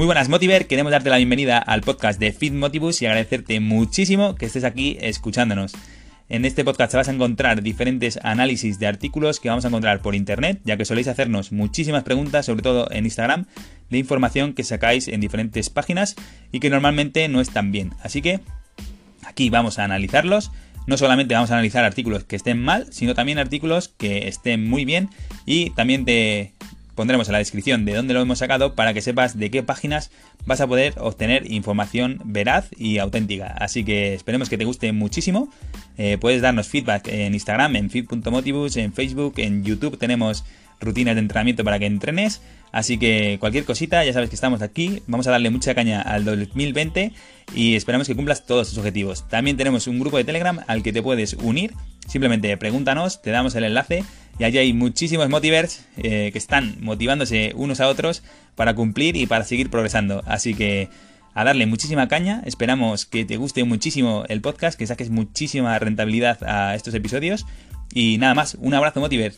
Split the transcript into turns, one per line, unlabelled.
Muy buenas Motiver, queremos darte la bienvenida al podcast de Fit Motivus y agradecerte muchísimo que estés aquí escuchándonos. En este podcast vas a encontrar diferentes análisis de artículos que vamos a encontrar por internet, ya que soléis hacernos muchísimas preguntas, sobre todo en Instagram, de información que sacáis en diferentes páginas y que normalmente no están bien. Así que aquí vamos a analizarlos. No solamente vamos a analizar artículos que estén mal, sino también artículos que estén muy bien y también te pondremos en la descripción de dónde lo hemos sacado para que sepas de qué páginas vas a poder obtener información veraz y auténtica. Así que esperemos que te guste muchísimo. Eh, puedes darnos feedback en Instagram, en feed.motivus, en Facebook, en YouTube tenemos rutinas de entrenamiento para que entrenes. Así que cualquier cosita, ya sabes que estamos aquí. Vamos a darle mucha caña al 2020 y esperamos que cumplas todos tus objetivos. También tenemos un grupo de Telegram al que te puedes unir. Simplemente pregúntanos, te damos el enlace y allí hay muchísimos motivers eh, que están motivándose unos a otros para cumplir y para seguir progresando. Así que a darle muchísima caña. Esperamos que te guste muchísimo el podcast, que saques muchísima rentabilidad a estos episodios. Y nada más, un abrazo motiver.